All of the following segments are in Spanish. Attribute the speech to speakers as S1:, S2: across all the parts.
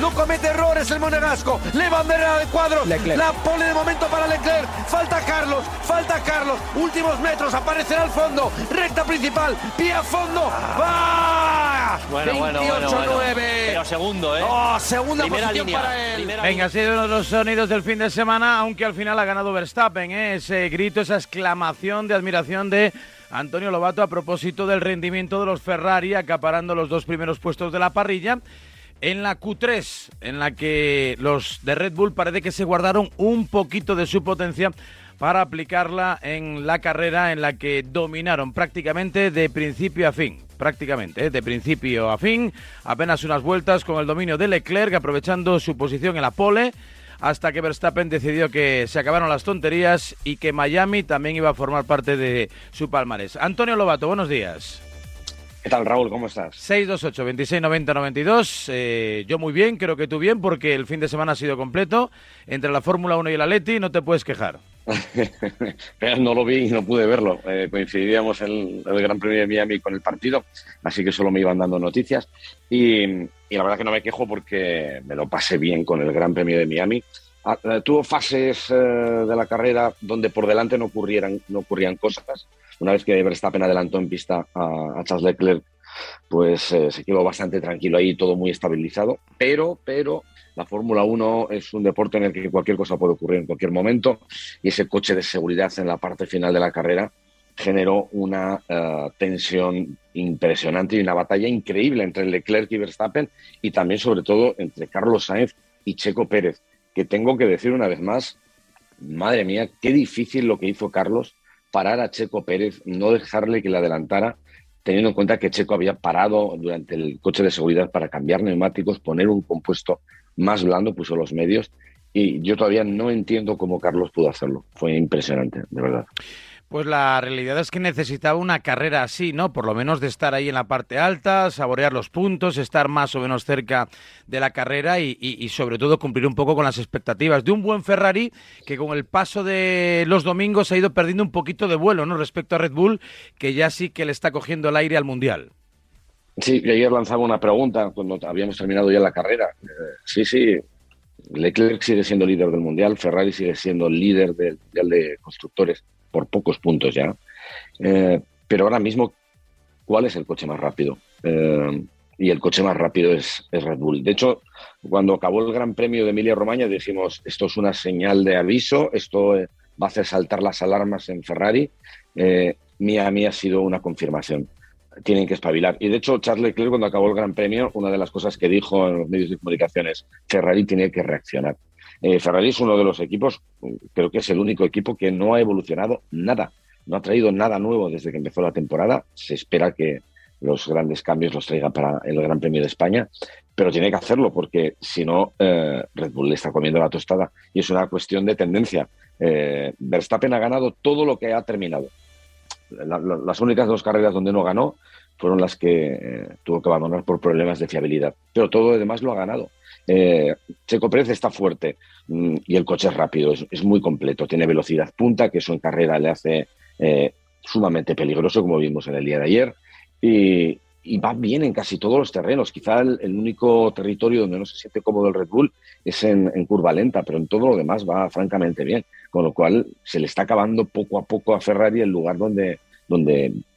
S1: Leclerc. No comete errores el monegasco. Le bandera de cuadros. La pole de momento para Leclerc. Falta Carlos, falta Carlos. Últimos metros, aparecerá al fondo. Recta principal, pie a fondo. ¡Va!
S2: Bueno, bueno, bueno,
S1: 28-9.
S2: Pero segundo, ¿eh?
S1: Oh, segunda
S2: Primera
S1: posición
S2: línea,
S1: para él.
S2: primera
S3: Venga, ha sido uno de los sonidos del fin de semana, aunque al final ha ganado Verstappen, ¿eh? ese grito, esa exclamación de admiración de Antonio Lobato a propósito del rendimiento de los Ferrari, acaparando los dos primeros puestos de la parrilla. En la Q3, en la que los de Red Bull parece que se guardaron un poquito de su potencia para aplicarla en la carrera en la que dominaron prácticamente de principio a fin. Prácticamente, ¿eh? de principio a fin, apenas unas vueltas con el dominio de Leclerc, aprovechando su posición en la pole, hasta que Verstappen decidió que se acabaron las tonterías y que Miami también iba a formar parte de su palmarés. Antonio Lobato, buenos días.
S4: ¿Qué tal, Raúl? ¿Cómo estás?
S3: 628 26 90 92. Eh, yo muy bien, creo que tú bien, porque el fin de semana ha sido completo. Entre la Fórmula 1 y el Atleti no te puedes quejar.
S4: No lo vi y no pude verlo. Eh, coincidíamos en el Gran Premio de Miami con el partido, así que solo me iban dando noticias. Y, y la verdad que no me quejo porque me lo pasé bien con el Gran Premio de Miami. Ah, eh, tuvo fases eh, de la carrera donde por delante no ocurrieran, no ocurrían cosas. Una vez que Verstappen adelantó en pista a, Charles Leclerc, pues eh, se quedó bastante tranquilo ahí, todo muy estabilizado. Pero, pero la Fórmula 1 es un deporte en el que cualquier cosa puede ocurrir en cualquier momento y ese coche de seguridad en la parte final de la carrera generó una eh, tensión impresionante y una batalla increíble entre Leclerc y Verstappen y también sobre todo entre Carlos Sainz y Checo Pérez, que tengo que decir una vez más, madre mía, qué difícil lo que hizo Carlos parar a Checo Pérez, no dejarle que le adelantara, teniendo en cuenta que Checo había parado durante el coche de seguridad para cambiar neumáticos, poner un compuesto más blando, puso los medios, y yo todavía no entiendo cómo Carlos pudo hacerlo. Fue impresionante, de verdad.
S3: Pues la realidad es que necesitaba una carrera así, ¿no? Por lo menos de estar ahí en la parte alta, saborear los puntos, estar más o menos cerca de la carrera y, y, sobre todo cumplir un poco con las expectativas de un buen Ferrari que con el paso de los domingos ha ido perdiendo un poquito de vuelo, ¿no? Respecto a Red Bull, que ya sí que le está cogiendo el aire al Mundial.
S4: Sí, yo ayer lanzaba una pregunta cuando habíamos terminado ya la carrera. Eh, sí, sí, Leclerc sigue siendo líder del Mundial, Ferrari sigue siendo líder del Mundial de Constructores por pocos puntos ya. Eh, pero ahora mismo, ¿cuál es el coche más rápido? Eh, y el coche más rápido es, Red Bull. De hecho, cuando acabó el Gran Premio de Emilia-Romagna dijimos, esto es una señal de aviso, esto eh, va a hacer saltar las alarmas en Ferrari. Miami ha sido una confirmación. Tienen que espabilar. Y de hecho, Charles Leclerc, cuando acabó el Gran Premio, una de las cosas que dijo en los medios de comunicación es, Ferrari tiene que reaccionar. Eh, Ferrari es uno de los equipos, creo que es el único equipo que no ha evolucionado nada, no ha traído nada nuevo desde que empezó la temporada. Se espera que los grandes cambios los traiga para el Gran Premio de España, pero tiene que hacerlo porque si no, eh, Red Bull le está comiendo la tostada y es una cuestión de tendencia. Eh, Verstappen ha ganado todo lo que ha terminado. La, la, las únicas dos carreras donde no ganó fueron las que tuvo que abandonar por problemas de fiabilidad, pero todo lo demás lo ha ganado. Eh, Checo Pérez está fuerte mm, y el coche es rápido, es, muy completo, tiene velocidad punta, que eso en carrera le hace eh, sumamente peligroso, como vimos en el día de ayer, y, va bien en casi todos los terrenos. Quizá el, único territorio donde no se siente cómodo el Red Bull es en, curva lenta, pero en todo lo demás va francamente bien, con lo cual se le está acabando poco a poco a Ferrari el lugar donde,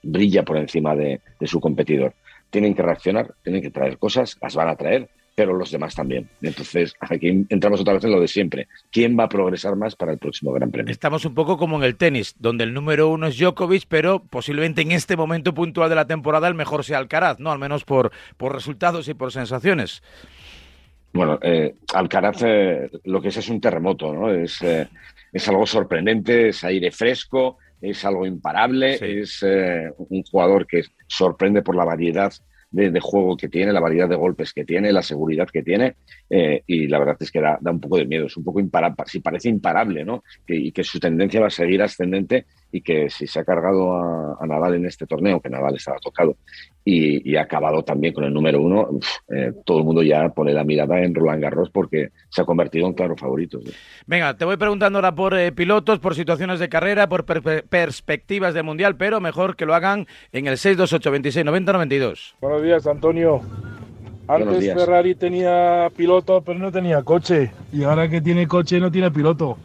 S4: brilla por encima de su competidor. Tienen que reaccionar, tienen que traer cosas, las van a traer, pero los demás también. Entonces, aquí entramos otra vez en lo de siempre. ¿Quién va a progresar más para el próximo Gran Premio?
S3: Estamos un poco como en el tenis, donde el número uno es Djokovic, pero posiblemente en este momento puntual de la temporada el mejor sea Alcaraz, ¿no? Al menos por, por resultados y por sensaciones.
S4: Bueno, eh, Alcaraz eh, lo que es es un terremoto, ¿no? Es, eh, es algo sorprendente, es aire fresco, es algo imparable, sí. es un jugador que sorprende por la variedad de, juego que tiene, la variedad de golpes que tiene, la seguridad que tiene, eh, y la verdad es que da, un poco de miedo, es un poco imparable, si parece imparable, ¿no? Y que su tendencia va a seguir ascendente y que si se ha cargado a, a Nadal en este torneo, que Nadal estaba tocado, y, y ha acabado también con el número uno, uf, eh, todo el mundo ya pone la mirada en Roland Garros porque se ha convertido en claro favorito. ¿sí?
S3: Venga, te voy preguntando ahora por eh, pilotos, por situaciones de carrera, por per perspectivas de mundial, pero mejor que lo hagan en el 628 26 90 92.
S5: Buenos días, Antonio. Antes Ferrari tenía piloto, pero no tenía coche. Y ahora que tiene coche, no tiene piloto.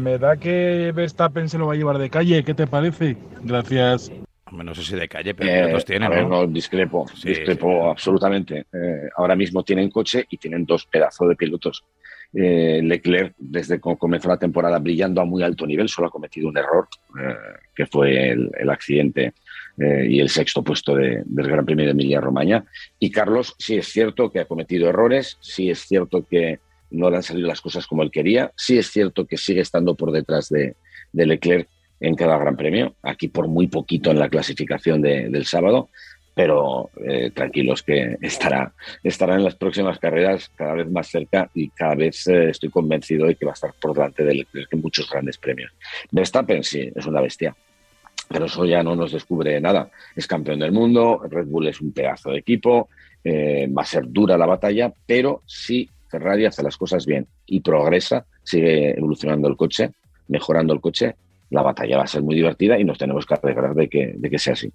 S5: Me da que Verstappen se lo va a llevar de calle. ¿Qué te parece? Gracias.
S3: No sé si de calle, pero pilotos
S4: eh,
S3: tienen,
S4: ¿no? discrepo, discrepo absolutamente. Eh, ahora mismo tienen coche y tienen dos pedazos de pilotos. Eh, Leclerc, desde que comenzó la temporada brillando a muy alto nivel, solo ha cometido un error, que fue el, accidente y el sexto puesto del Gran Premio de Emilia-Romagna. Y Carlos, sí es cierto que ha cometido errores, sí es cierto que no le han salido las cosas como él quería, sí es cierto que sigue estando por detrás de, de Leclerc en cada Gran Premio, aquí por muy poquito en la clasificación del sábado, pero eh, tranquilos que estará, estará en las próximas carreras cada vez más cerca y cada vez eh, estoy convencido de que va a estar por delante de muchos grandes premios. Verstappen sí, es una bestia, pero eso ya no nos descubre nada. Es campeón del mundo, Red Bull es un pedazo de equipo, eh, va a ser dura la batalla, pero si Ferrari hace las cosas bien y progresa, sigue evolucionando el coche, mejorando el coche, la batalla va a ser muy divertida y nos tenemos que alegrar de que, de que sea así.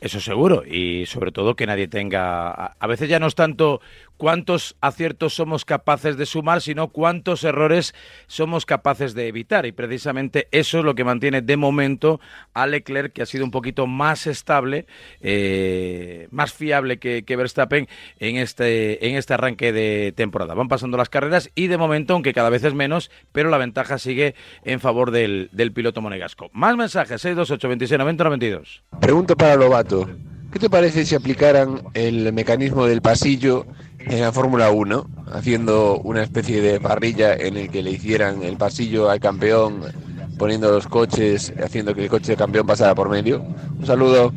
S3: Eso seguro, y sobre todo que nadie tenga... A veces ya no es tanto cuántos aciertos somos capaces de sumar, sino cuántos errores somos capaces de evitar. Y precisamente eso es lo que mantiene de momento a Leclerc, que ha sido un poquito más estable, eh, más fiable que, Verstappen en este, en este arranque de temporada. Van pasando las carreras y de momento, aunque cada vez es menos, pero la ventaja sigue en favor del, del piloto monegasco. Más mensajes, 628 26 90 92.
S6: Pregunta para Lobato. ¿Qué te parece si aplicaran el mecanismo del pasillo en la Fórmula 1, haciendo una especie de parrilla en el que le hicieran el pasillo al campeón, poniendo los coches, haciendo que el coche de campeón pasara por medio. Un saludo.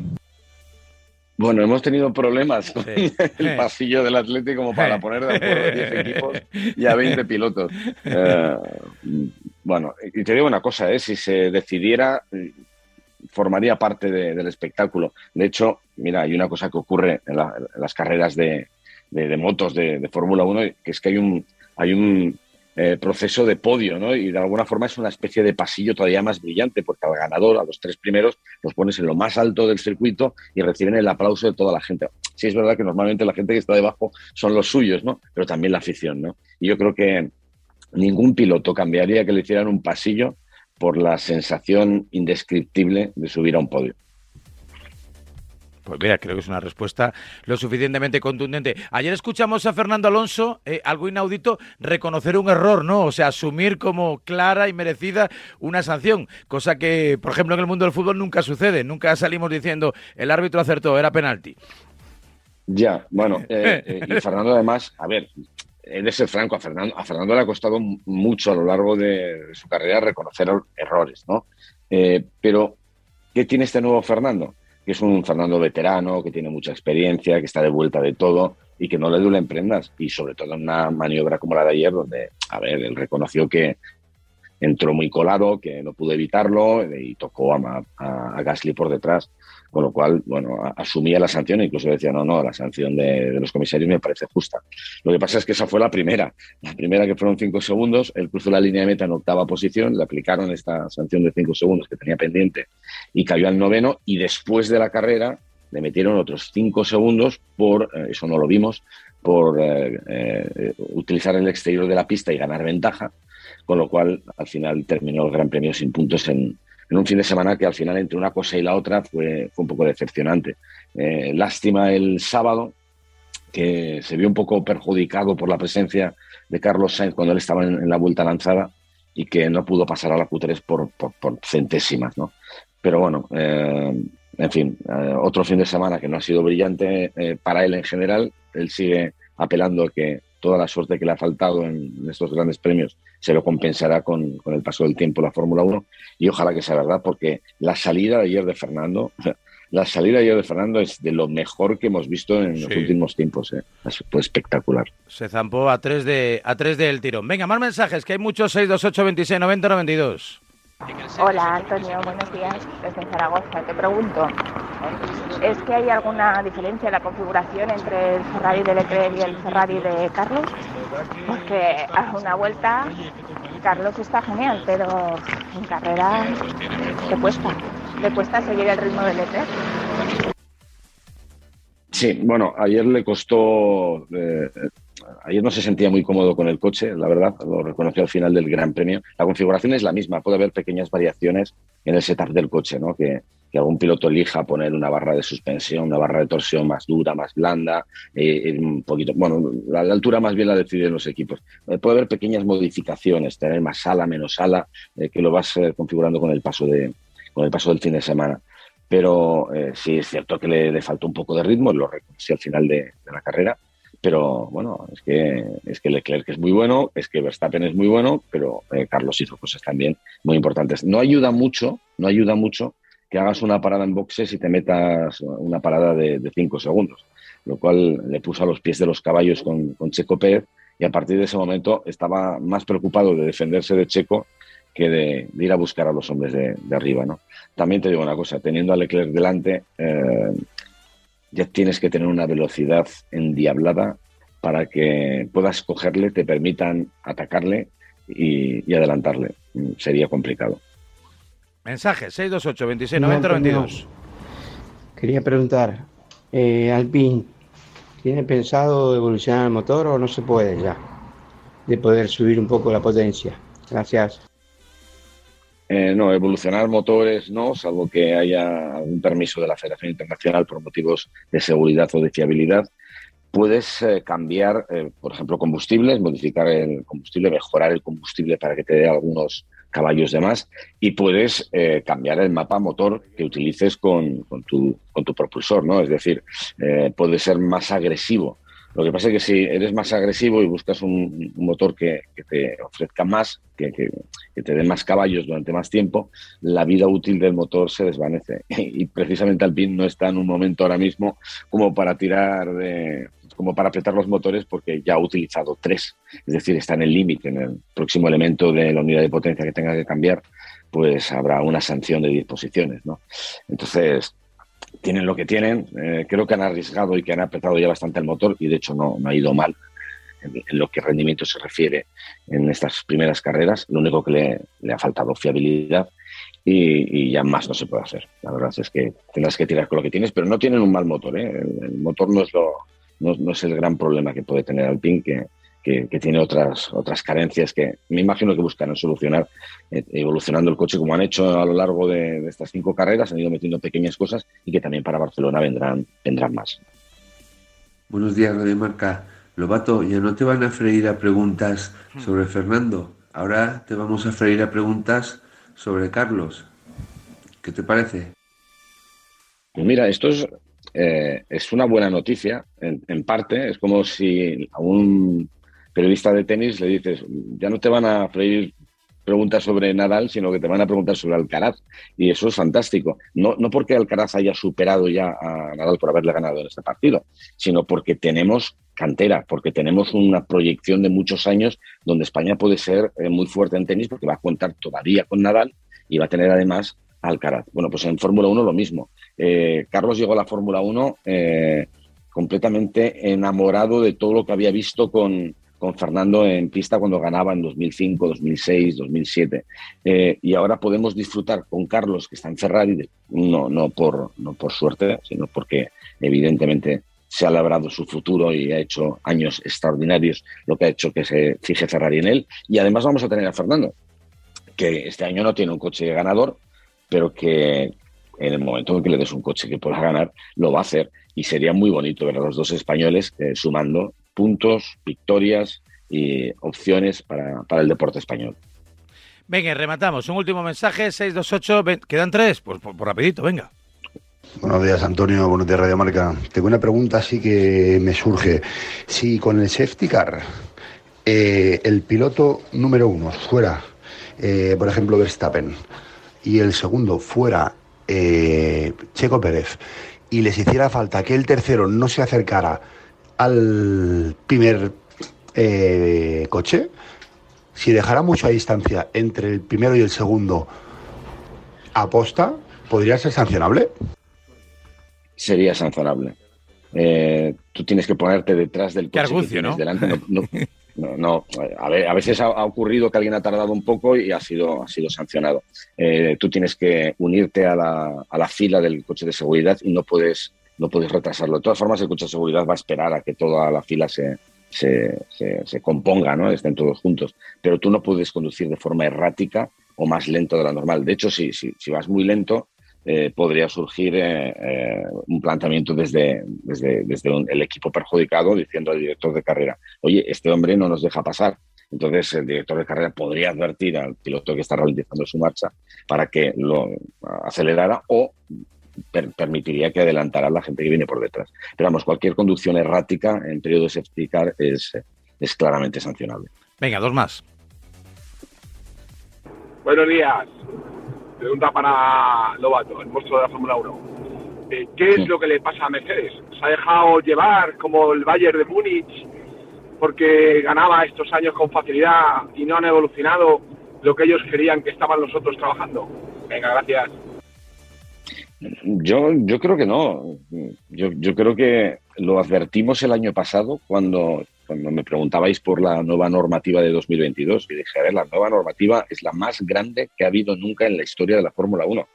S4: Bueno, hemos tenido problemas con el pasillo del Atlético como para poner de acuerdo a 10 equipos y a 20 pilotos. Eh, bueno, y te digo una cosa, ¿eh? si se decidiera, formaría parte del espectáculo. De hecho, mira, hay una cosa que ocurre en las carreras de, de, motos de, Fórmula 1, que es que hay un, hay un eh, proceso de podio, ¿no? Y de alguna forma es una especie de pasillo todavía más brillante, porque al ganador, a los tres primeros, los pones en lo más alto del circuito y reciben el aplauso de toda la gente. Sí, es verdad que normalmente la gente que está debajo son los suyos, ¿no? Pero también la afición, ¿no? Y yo creo que ningún piloto cambiaría que le hicieran un pasillo por la sensación indescriptible de subir a un podio.
S3: Pues mira, creo que es una respuesta lo suficientemente contundente. Ayer escuchamos a Fernando Alonso, eh, algo inaudito, reconocer un error, ¿no? O sea, asumir como clara y merecida una sanción, cosa que, por ejemplo, en el mundo del fútbol nunca sucede. Nunca salimos diciendo el árbitro acertó, era penalti.
S4: Ya, bueno, eh, eh, y Fernando además, a ver, he de ser franco, a Fernando, a Fernando le ha costado mucho a lo largo de, su carrera reconocer errores, ¿no? pero, ¿qué tiene este nuevo Fernando? Que es un Fernando veterano, que tiene mucha experiencia, que está de vuelta de todo y que no le duelen prendas. Y sobre todo en una maniobra como la de ayer, donde, a ver, él reconoció que entró muy colado, que no pudo evitarlo y tocó a, Gasly por detrás con lo cual, bueno, asumía la sanción e incluso decía, no, no, la sanción de, los comisarios me parece justa. Lo que pasa es que esa fue la primera, la primera que fueron cinco segundos, él cruzó la línea de meta en octava posición, le aplicaron esta sanción de cinco segundos que tenía pendiente y cayó al noveno y después de la carrera le metieron otros cinco segundos por, eh, eso no lo vimos, por eh, eh, utilizar el exterior de la pista y ganar ventaja, con lo cual al final terminó el Gran Premio sin puntos en, en un fin de semana que al final entre una cosa y la otra fue, fue un poco decepcionante. Eh, lástima el sábado, que se vio un poco perjudicado por la presencia de Carlos Sainz cuando él estaba en, la vuelta lanzada y que no pudo pasar a la Q3 por, por, centésimas, ¿no? Pero bueno, eh, en fin, eh, otro fin de semana que no ha sido brillante para él en general. Él sigue apelando a que toda la suerte que le ha faltado en, estos grandes premios se lo compensará con, el paso del tiempo la Fórmula 1 y ojalá que sea verdad porque la salida de ayer de Fernando, la salida de ayer de Fernando es de lo mejor que hemos visto en los últimos tiempos, ¿eh? fue espectacular.
S3: Se zampó a tres de a tres del tirón. Venga, más mensajes, que hay muchos 628 26 90 92.
S7: Hola Antonio, buenos días desde Zaragoza. Te pregunto, ¿es que hay alguna diferencia en la configuración entre el Ferrari de Leclerc y el Ferrari de Carlos? Porque a una vuelta Carlos está genial, pero en carrera le cuesta, le cuesta seguir el ritmo de Leclerc.
S4: Sí, bueno, ayer le costó. Eh, ayer no se sentía muy cómodo con el coche, la verdad, lo reconoció al final del Gran Premio. La configuración es la misma, puede haber pequeñas variaciones en el setup del coche, ¿no? Que, que algún piloto elija poner una barra de suspensión, una barra de torsión más dura, más blanda, eh, un poquito. Bueno, la, altura más bien la deciden los equipos. Eh, puede haber pequeñas modificaciones, tener más ala, menos ala, que lo vas configurando con el paso de con el paso del fin de semana pero eh, sí es cierto que le, faltó un poco de ritmo, lo reconocí al final de, la carrera, pero bueno, es que, es que Leclerc es muy bueno, es que Verstappen es muy bueno, pero eh, Carlos hizo cosas también muy importantes. No ayuda mucho, no ayuda mucho que hagas una parada en boxes y te metas una parada de, cinco segundos, lo cual le puso a los pies de los caballos con, Checo Pérez y a partir de ese momento estaba más preocupado de defenderse de Checo que de, ir a buscar a los hombres de, arriba, ¿no? También te digo una cosa, teniendo a Leclerc delante, eh, ya tienes que tener una velocidad endiablada para que puedas cogerle, te permitan atacarle y, adelantarle. Mm, sería complicado.
S3: Mensaje 628 26 90 92.
S8: Quería preguntar, eh, Alpine, ¿tiene pensado evolucionar el motor o no se puede ya? De poder subir un poco la potencia. Gracias.
S4: Eh, no, evolucionar motores no, salvo que haya algún permiso de la Federación Internacional por motivos de seguridad o de fiabilidad. Puedes eh, cambiar, eh, por ejemplo, combustibles, modificar el combustible, mejorar el combustible para que te dé algunos caballos de más y puedes cambiar el mapa motor que utilices con, tu, con tu propulsor, ¿no? Es decir, puede ser más agresivo lo que pasa es que si eres más agresivo y buscas un, motor que, te ofrezca más, que, te dé más caballos durante más tiempo, la vida útil del motor se desvanece. Y precisamente Alpine no está en un momento ahora mismo como para tirar como para apretar los motores porque ya ha utilizado tres. Es decir, está en el límite, en el próximo elemento de la unidad de potencia que tenga que cambiar, pues habrá una sanción de disposiciones. ¿no? Entonces, tienen lo que tienen. Eh, creo que han arriesgado y que han apretado ya bastante el motor y de hecho no, ha ido mal en, lo que rendimiento se refiere en estas primeras carreras. Lo único que le, ha faltado fiabilidad y, ya más no se puede hacer. La verdad es que tendrás que tirar con lo que tienes, pero no tienen un mal motor. ¿eh? El, motor no es, lo, no, no, es el gran problema que puede tener Alpine, que, que, tiene otras, otras carencias que me imagino que buscarán solucionar eh, evolucionando el coche como han hecho a lo largo de, estas cinco carreras, han ido metiendo pequeñas cosas y que también para Barcelona vendrán, vendrán más.
S9: Buenos días, Radio Marca. Lobato, ya no te van a freír a preguntas sobre Fernando, ahora te vamos a freír a preguntas sobre Carlos. ¿Qué te parece?
S4: Pues mira, esto es, eh, es una buena noticia, en, en, parte. Es como si a un periodista de tenis le dices, ya no te van a freír preguntas sobre Nadal, sino que te van a preguntar sobre Alcaraz. Y eso es fantástico. No, no porque Alcaraz haya superado ya a Nadal por haberle ganado en este partido, sino porque tenemos cantera, porque tenemos una proyección de muchos años donde España puede ser eh, muy fuerte en tenis porque va a contar todavía con Nadal y va a tener además Alcaraz. Bueno, pues en Fórmula 1 lo mismo. Eh, Carlos llegó a la Fórmula 1 eh, completamente enamorado de todo lo que había visto con, con Fernando en pista cuando ganaba en 2005, 2006, 2007. y ahora podemos disfrutar con Carlos, que está en Ferrari, no, no, por, no por suerte, sino porque evidentemente se ha labrado su futuro y ha hecho años extraordinarios, lo que ha hecho que se fije Ferrari en él. Y además vamos a tener a Fernando, que este año no tiene un coche ganador, pero que en el momento en que le des un coche que pueda ganar, lo va a hacer. Y sería muy bonito ver a los dos españoles eh, sumando puntos, victorias y opciones para, el deporte español.
S3: Venga, rematamos. Un último mensaje, 628. ¿Quedan tres? Pues por, rapidito, venga.
S10: Buenos días, Antonio. Buenos días, Radio Marca. Tengo una pregunta así que me surge. Si con el safety car eh, el piloto número uno fuera, eh, por ejemplo, Verstappen, y el segundo fuera eh, Checo Pérez, y les hiciera falta que el tercero no se acercara al primer eh, coche, si dejara mucha distancia entre el primero y el segundo aposta, ¿podría ser sancionable?
S4: Sería sancionable. Eh, tú tienes que ponerte detrás del coche que ¿no? delante. No, no, a, ver, a veces ha, ocurrido que alguien ha tardado un poco y ha sido, ha sido sancionado. Eh, tú tienes que unirte a la, a la fila del coche de seguridad y no puedes no puedes retrasarlo. De todas formas, el coche de seguridad va a esperar a que toda la fila se, se, se, componga, ¿no? estén todos juntos. Pero tú no puedes conducir de forma errática o más lento de la normal. De hecho, si, si, si vas muy lento, eh, podría surgir eh, eh, un planteamiento desde, desde, desde el equipo perjudicado diciendo al director de carrera, oye, este hombre no nos deja pasar. Entonces el director de carrera podría advertir al piloto que está ralentizando su marcha para que lo acelerara o permitiría que adelantara a la gente que viene por detrás. Pero vamos, cualquier conducción errática en periodo de safety car es, es claramente sancionable.
S3: Venga, dos más.
S11: Buenos días. Pregunta para Lobato, el monstruo de la Fórmula 1. Eh, ¿Qué es lo que le pasa a Mercedes? ¿Se ha dejado llevar como el Bayern de Múnich porque ganaba estos años con facilidad y no han evolucionado lo que ellos querían que estaban los otros trabajando? Venga, gracias.
S4: Yo, creo que no. Yo, creo que lo advertimos el año pasado cuando, me preguntabais por la nueva normativa de 2022. Y dije, a ver, la nueva normativa es la más grande que ha habido nunca en la historia de la Fórmula 1.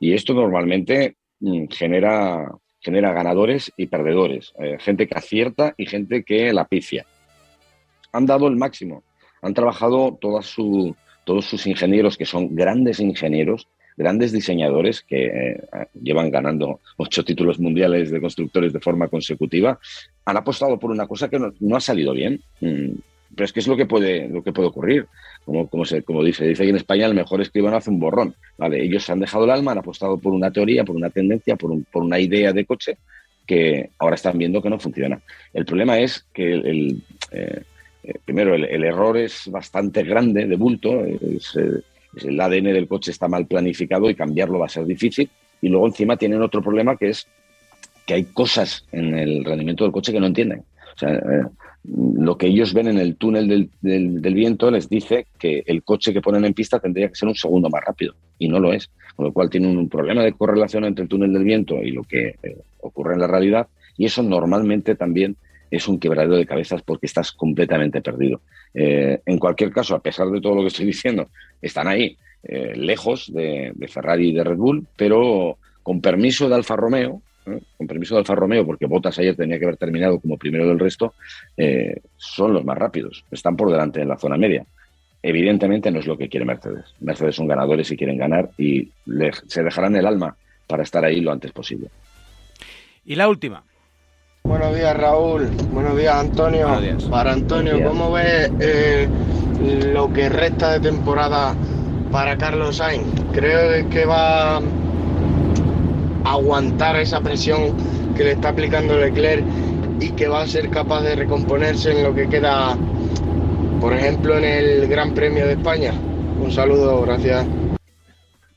S4: Y esto normalmente mm, genera, ganadores y perdedores. Eh, gente que acierta y gente que la pifia. Han dado el máximo. Han trabajado todos sus ingenieros, que son grandes ingenieros, grandes diseñadores que eh, llevan ganando ocho títulos mundiales de constructores de forma consecutiva, han apostado por una cosa que no, ha salido bien. Mm, pero es que es lo que puede, lo que puede ocurrir. Como, como, se, como dice, dice ahí en España, el mejor escribano hace un borrón. ¿vale? Ellos se han dejado el alma, han apostado por una teoría, por una tendencia, por, por una idea de coche que ahora están viendo que no funciona. El problema es que el, eh, eh, primero el, error es bastante grande, de bulto, es, el ADN del coche está mal planificado y cambiarlo va a ser difícil. Y luego encima tienen otro problema que es que hay cosas en el rendimiento del coche que no entienden. O sea, eh, lo que ellos ven en el túnel del, viento les dice que el coche que ponen en pista tendría que ser un segundo más rápido y no lo es. Con lo cual tienen un problema de correlación entre el túnel del viento y lo que eh, ocurre en la realidad y eso normalmente también es un quebradero de cabezas porque estás completamente perdido. Eh, en cualquier caso, a pesar de todo lo que estoy diciendo, están ahí, eh, lejos de, Ferrari y de Red Bull, pero con permiso de Alfa Romeo, ¿eh? con permiso de Alfa Romeo, porque Bottas ayer tenía que haber terminado como primero del resto, son los más rápidos, están por delante en la zona media. Evidentemente no es lo que quiere Mercedes. Mercedes son ganadores y quieren ganar y se dejarán el alma para estar ahí lo antes posible.
S3: Y la última.
S12: Buenos días, Raúl. Buenos días, Antonio. Para Antonio, ¿cómo ves eh, lo que resta de temporada para Carlos Sainz? ¿Creo que va a aguantar esa presión que le está aplicando Leclerc y que va a ser capaz de recomponerse en lo que queda, por ejemplo, en el Gran Premio de España? Un saludo, gracias.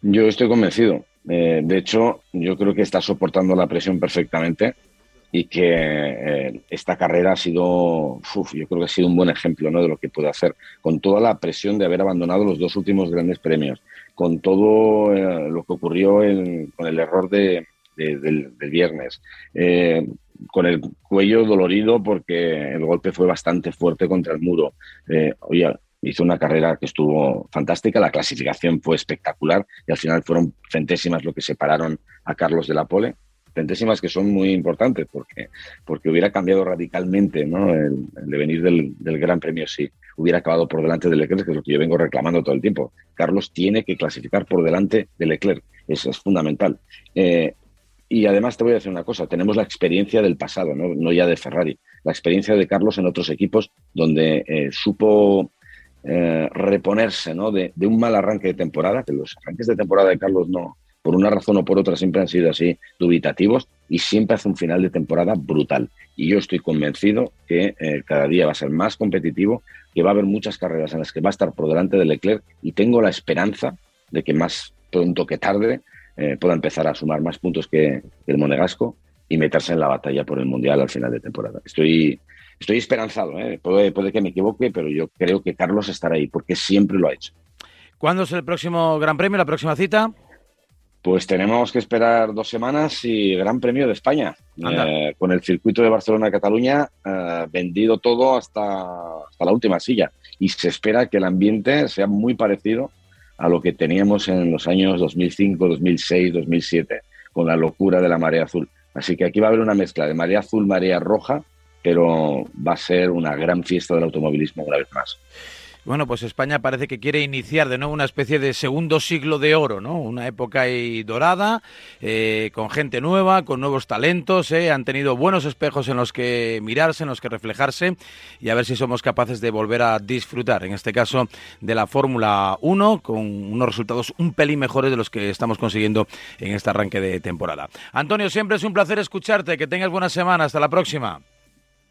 S4: Yo estoy convencido. Eh, de hecho, yo creo que está soportando la presión perfectamente y que eh, esta carrera ha sido, yo creo que ha sido un buen ejemplo ¿no? de lo que puede hacer, con toda la presión de haber abandonado los dos últimos grandes premios, con todo eh, lo que ocurrió con el error de, del, viernes, eh, con el cuello dolorido porque el golpe fue bastante fuerte contra el muro. oye, hizo una carrera que estuvo fantástica, la clasificación fue espectacular y al final fueron centésimas lo que separaron a Carlos de la pole centésimas que son muy importantes porque, porque hubiera cambiado radicalmente el, devenir del, Gran Premio si hubiera acabado por delante de Leclerc, que es lo que yo vengo reclamando todo el tiempo. Carlos tiene que clasificar por delante de Leclerc, eso es fundamental. Eh, y además te voy a decir una cosa, tenemos la experiencia del pasado, no, ya de Ferrari, la experiencia de Carlos en otros equipos donde eh, supo eh, reponerse ¿no? de, de, un mal arranque de temporada, que los arranques de temporada de Carlos no, por una razón o por otra siempre han sido así dubitativos y siempre hace un final de temporada brutal. Y yo estoy convencido que eh, cada día va a ser más competitivo, que va a haber muchas carreras en las que va a estar por delante de Leclerc y tengo la esperanza de que más pronto que tarde eh, pueda empezar a sumar más puntos que el Monegasco y meterse en la batalla por el Mundial al final de temporada. Estoy, estoy esperanzado, ¿eh? puede, puede que me equivoque, pero yo creo que Carlos estará ahí porque siempre lo ha hecho.
S3: ¿Cuándo es el próximo Gran Premio, la próxima cita?
S4: Pues tenemos que esperar dos semanas y Gran Premio de España. Eh, con el circuito de Barcelona-Cataluña eh, vendido todo hasta, hasta la última silla. Y se espera que el ambiente sea muy parecido a lo que teníamos en los años 2005, 2006, 2007, con la locura de la marea azul. Así que aquí va a haber una mezcla de marea azul, marea roja, pero va a ser una gran fiesta del automovilismo una vez más.
S3: Bueno, pues España parece que quiere iniciar de nuevo una especie de segundo siglo de oro, ¿no? Una época ahí dorada, eh, con gente nueva, con nuevos talentos, ¿eh? han tenido buenos espejos en los que mirarse, en los que reflejarse y a ver si somos capaces de volver a disfrutar, en este caso, de la Fórmula 1, con unos resultados un pelín mejores de los que estamos consiguiendo en este arranque de temporada. Antonio, siempre es un placer escucharte, que tengas buena semana, hasta la próxima.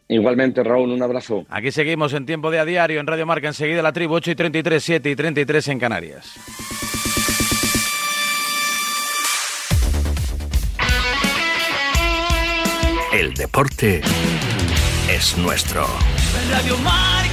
S4: Igualmente, Raúl, un abrazo.
S3: Aquí seguimos en tiempo de a diario en Radio Marca. Enseguida la tribu 8 y 33, 7 y 33 en Canarias.
S13: El deporte es nuestro.
S14: Radio Marca.